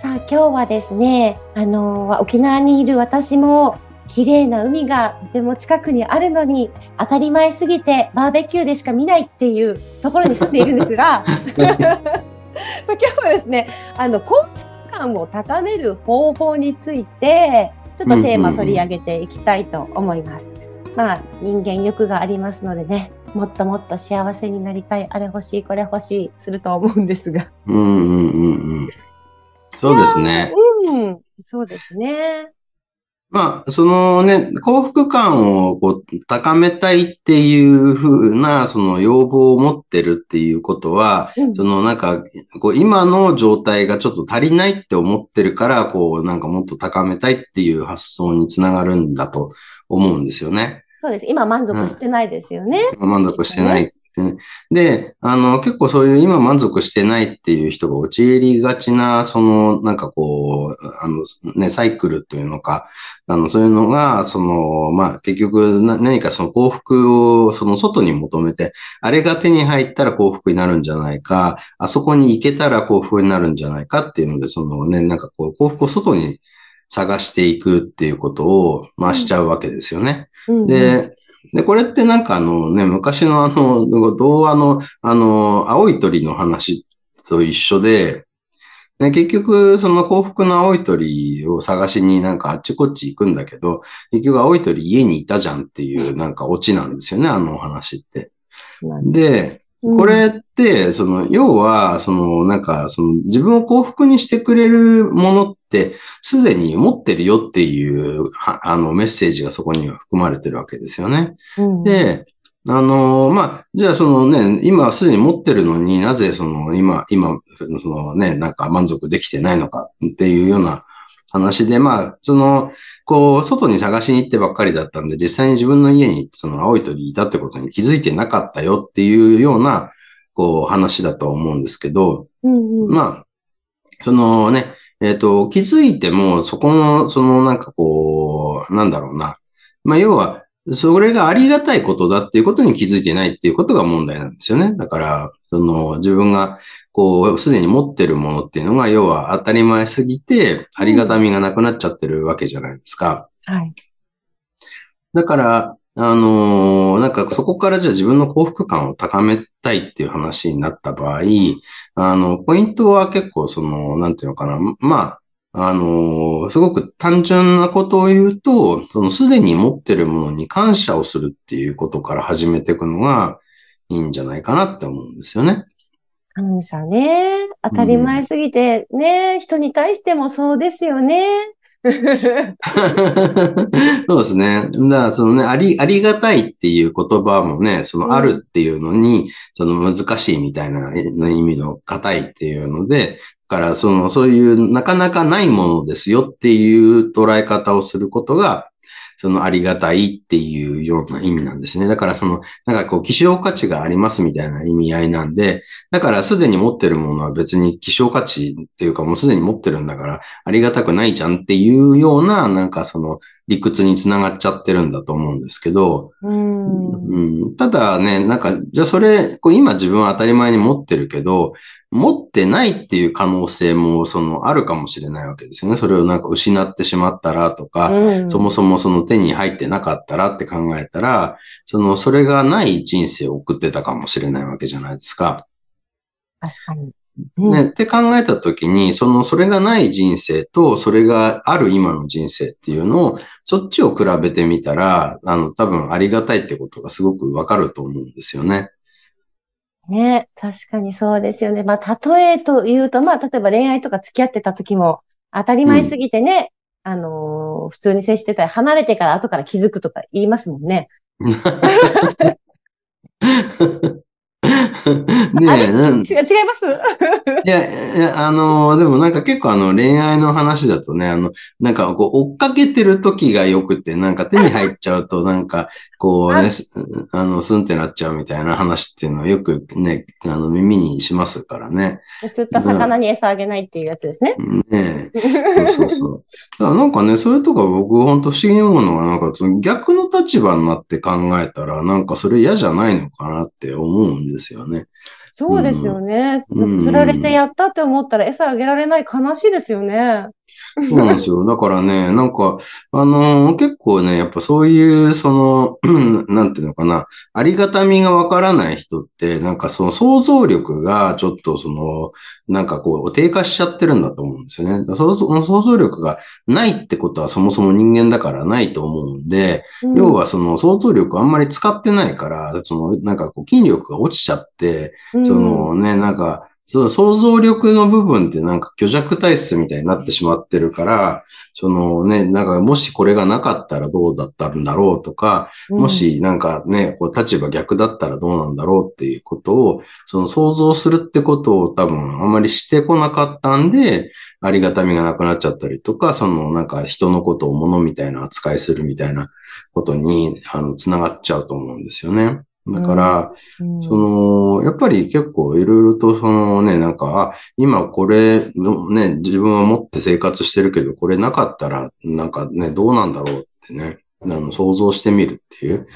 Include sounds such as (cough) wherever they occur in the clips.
さあ今日はですねあのー沖縄にいる私も綺麗な海がとても近くにあるのに当たり前すぎてバーベキューでしか見ないっていうところに住んでいるんですが (laughs) 今日はですねあの幸福感を高める方法についてちょっとテーマ取り上げていきたいと思います。まあ人間欲がありますのでねもっともっと幸せになりたいあれ欲しいこれ欲しいすると思うんですが。うんうんうんうんそうですね。うん、そうですね。まあ、そのね、幸福感をこう高めたいっていう風な、その要望を持ってるっていうことは、うんそのなんか、こう今の状態がちょっと足りないって思ってるから、こうなんかもっと高めたいっていう発想につながるんだと思うんですよね。そうです。今満足してないですよね。満足してない。で、あの、結構そういう今満足してないっていう人が陥りがちな、その、なんかこう、あの、ね、サイクルというのか、あの、そういうのが、その、まあ、結局な、何かその幸福をその外に求めて、あれが手に入ったら幸福になるんじゃないか、あそこに行けたら幸福になるんじゃないかっていうので、そのね、なんかこう、幸福を外に探していくっていうことを、まあ、しちゃうわけですよね。うんうん、で、で、これってなんかあのね、昔のあの、童話のあの、青い鳥の話と一緒で、ね、結局、その幸福の青い鳥を探しになんかあっちこっち行くんだけど、結局青い鳥家にいたじゃんっていうなんかオチなんですよね、あのお話って。で、これって、その、要は、その、なんか、その、自分を幸福にしてくれるものって、すでに持ってるよっていう、はあの、メッセージがそこには含まれてるわけですよね。うん、で、あの、まあ、じゃあそのね、今はすでに持ってるのになぜその今、今、そのね、なんか満足できてないのかっていうような話で、まあ、その、こう、外に探しに行ってばっかりだったんで、実際に自分の家にその青い鳥いたってことに気づいてなかったよっていうような、こう、話だと思うんですけど、うんうん、まあ、そのね、えっ、と、気づいても、そこの、そのなんかこう、なんだろうな。まあ、要は、それがありがたいことだっていうことに気づいてないっていうことが問題なんですよね。だから、その自分がこう、すでに持ってるものっていうのが、要は当たり前すぎて、ありがたみがなくなっちゃってるわけじゃないですか。はい。だから、あのーなんかそこからじゃあ自分の幸福感を高めたいっていう話になった場合、あの、ポイントは結構その、なんていうのかな、まあ、あの、すごく単純なことを言うと、そのすでに持ってるものに感謝をするっていうことから始めていくのがいいんじゃないかなって思うんですよね。感謝ね。当たり前すぎて、ね、人に対してもそうですよね。(laughs) そうですね。だからそのね、あり、ありがたいっていう言葉もね、そのあるっていうのに、その難しいみたいな意味の硬いっていうので、だからその、そういうなかなかないものですよっていう捉え方をすることが、そのありがたいっていうような意味なんですね。だからその、なんかこう、希少価値がありますみたいな意味合いなんで、だからすでに持ってるものは別に希少価値っていうかもうすでに持ってるんだから、ありがたくないじゃんっていうような、なんかその理屈につながっちゃってるんだと思うんですけど、うんうん、ただね、なんか、じゃあそれ、こう今自分は当たり前に持ってるけど、持ってないっていう可能性も、その、あるかもしれないわけですよね。それをなんか失ってしまったらとか、うんそもそもその手に入ってなかったらって考えたら、その、それがない人生を送ってたかもしれないわけじゃないですか。確かに。うんね、って考えたときに、その、それがない人生と、それがある今の人生っていうのを、そっちを比べてみたら、あの、多分ありがたいってことがすごくわかると思うんですよね。ね、確かにそうですよね。まあ、例えと言うと、まあ、例えば恋愛とか付き合ってた時も、当たり前すぎてね、あのー普通に接してたら、離れてから後から気づくとか言いますもんね。(laughs) (laughs) ねえ、あれなん違違います？(laughs) いや、いや、あの、でもなんか結構あの恋愛の話だとね、あの、なんかこう追っかけてる時が良くて、なんか手に入っちゃうと (laughs) なんかこうね、すあの、スンってなっちゃうみたいな話っていうのはよくね、あの耳にしますからね。釣った魚に餌あげないっていうやつですね。ねえ。そう。だからなんかね、それとか僕本当不思議に思うのが、なんかその逆の立場になって考えたら、なんかそれ嫌じゃないのかなって思うんですよね。そうですよね。うん釣られてやったって思ったら餌あげられない悲しいですよね。そうなんですよ。だからね、なんか、あのー結構ね、やっぱそういう、その、(clears throat) なんていうのかな、ありがたみがわからない人って、なんかその想像力がちょっとその、なんかこう、低下しちゃってるんだと思うんですよね。想像力がないってことはそもそも人間だからないと思うんで、うん要はその想像力あんまり使ってないから、その、なんかこう、筋力が落ちちゃって、そのね、なんか、その想像力の部分ってなんか虚弱体質みたいになってしまってるから、そのね、なんかもしこれがなかったらどうだったんだろうとか、うんもしなんかね、こう立場逆だったらどうなんだろうっていうことを、その想像するってことを多分あまりしてこなかったんで、ありがたみがなくなっちゃったりとか、そのなんか人のことを物みたいな扱いするみたいなことに、あの、つながっちゃうと思うんですよね。だから、うんその、やっぱり結構いろいろとそのね、なんか、あ、今これのね、自分は持って生活してるけど、これなかったら、なんかね、どうなんだろうってね、あの、想像してみるっていう。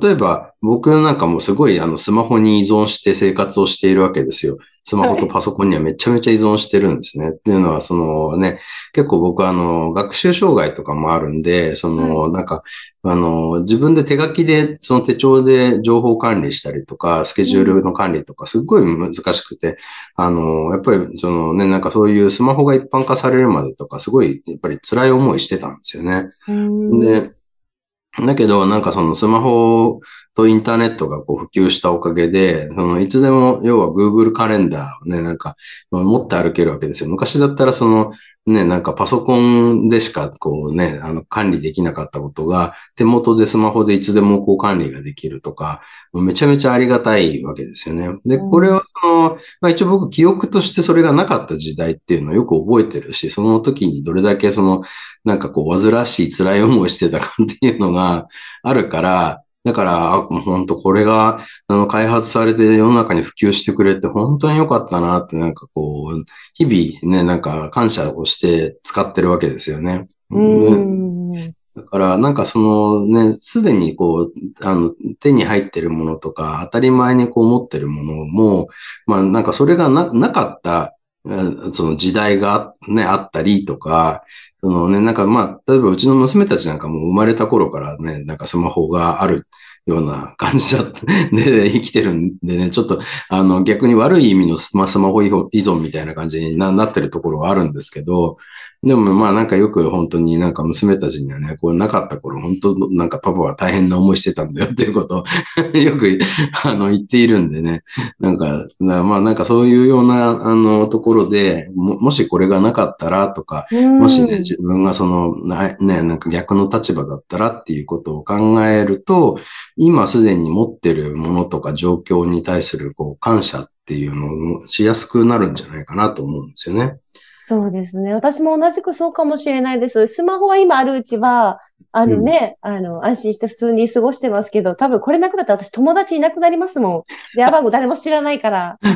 例えば、僕なんかもうすごいあの、スマホに依存して生活をしているわけですよ。スマホとパソコンにはめちゃめちゃ依存してるんですね。っていうのは、そのね、結構僕はあの、学習障害とかもあるんで、その、なんか、あの、自分で手書きで、その手帳で情報管理したりとか、スケジュールの管理とか、すっごい難しくて、あの、やっぱり、そのね、なんかそういうスマホが一般化されるまでとか、すごい、やっぱり辛い思いしてたんですよね。うんで、だけど、なんかそのスマホとインターネットがこう普及したおかげで、そのいつでも、要は Google カレンダーをね、なんか持って歩けるわけですよ。昔だったらその、ね、なんかパソコンでしかこうね、あの管理できなかったことが、手元でスマホでいつでもこう管理ができるとか、めちゃめちゃありがたいわけですよね。で、うんこれはその、まあ一応僕記憶としてそれがなかった時代っていうのをよく覚えてるし、その時にどれだけその、なんかこう、煩わしい辛い思いしてたかっていうのがあるから、だから、あもう本当これが、あの、開発されて世の中に普及してくれて本当に良かったなって、なんかこう、日々ね、なんか感謝をして使ってるわけですよね。うねん。だから、なんかそのね、すでにこう、あの、手に入ってるものとか、当たり前にこう持ってるものも、まあなんかそれがな、なかった、えーその時代がね、あったりとか、そのね、なんかまあ、例えばうちの娘たちなんかも生まれた頃からね、なんかスマホがあるような感じだった。(laughs) で、生きてるんでね、ちょっと、あの、逆に悪い意味のスマスマホ依存みたいな感じにななってるところはあるんですけど、でもまあなんかよく本当になんか娘たちにはね、これなかった頃本当なんかパパは大変な思いしてたんだよ (laughs) っていうことを (laughs) よくあの言っているんでね。なんか、なまあなんかそういうようなあのところでも、もしこれがなかったらとか、もしね、自分がその、なね、なんか逆の立場だったらっていうことを考えると、今すでに持ってるものとか状況に対するこう感謝っていうのをしやすくなるんじゃないかなと思うんですよね。そうですね。私も同じくそうかもしれないです。スマホが今あるうちは、あのね、あの、安心して普通に過ごしてますけど、多分これなくなったら私友達いなくなりますもん。電話番号 (laughs) 誰も知らないから。(laughs)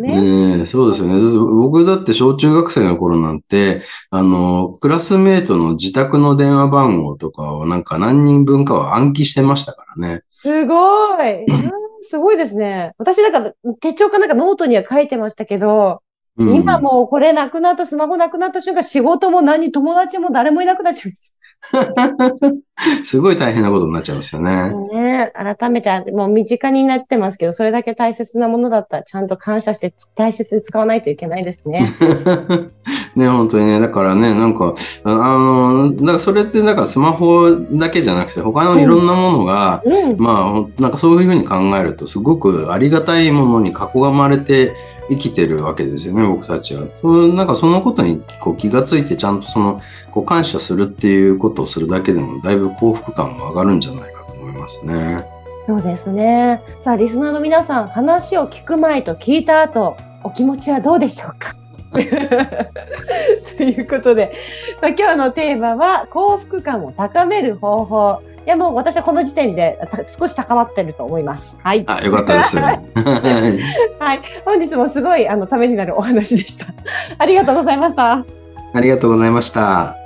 ね。ねえ、そうですよね。僕だって小中学生の頃なんて、あの、クラスメートの自宅の電話番号とかをなんか何人分かは暗記してましたからね。すごい。(laughs) うんすごいですね。私なんか手帳かなんかノートには書いてましたけど、うん今もうこれなくなった、スマホなくなった瞬間、仕事も何、友達も誰もいなくなっちゃいます。(laughs) すごい大変なことになっちゃいますよね。ね、改めて、もう身近になってますけど、それだけ大切なものだったら、ちゃんと感謝して大切に使わないといけないですね。(laughs) ね、本当にね、だからね、なんか、ああの、だからそれって、だからスマホだけじゃなくて、他のいろんなものが、うん。まあなんかそういうふうに考えると、すごくありがたいものに囲まれて生きてるわけですよね、僕たちは。そうなんかそのことにこう気がついて、ちゃんとその、こう感謝するっていうことをするだけでも、だいぶ幸福感が上がるんじゃないかと思いますね。そうですね。さあ、リスナーの皆さん、話を聞く前と聞いた後、お気持ちはどうでしょうか？ということで、まあ、今日のテーマは幸福感を高める方法。いやもう私はこの時点で少し高まってると思います。はい。あ、よかったです。(laughs) はい。本日もすごいあのためになるお話でした。ありがとうございました。ありがとうございました。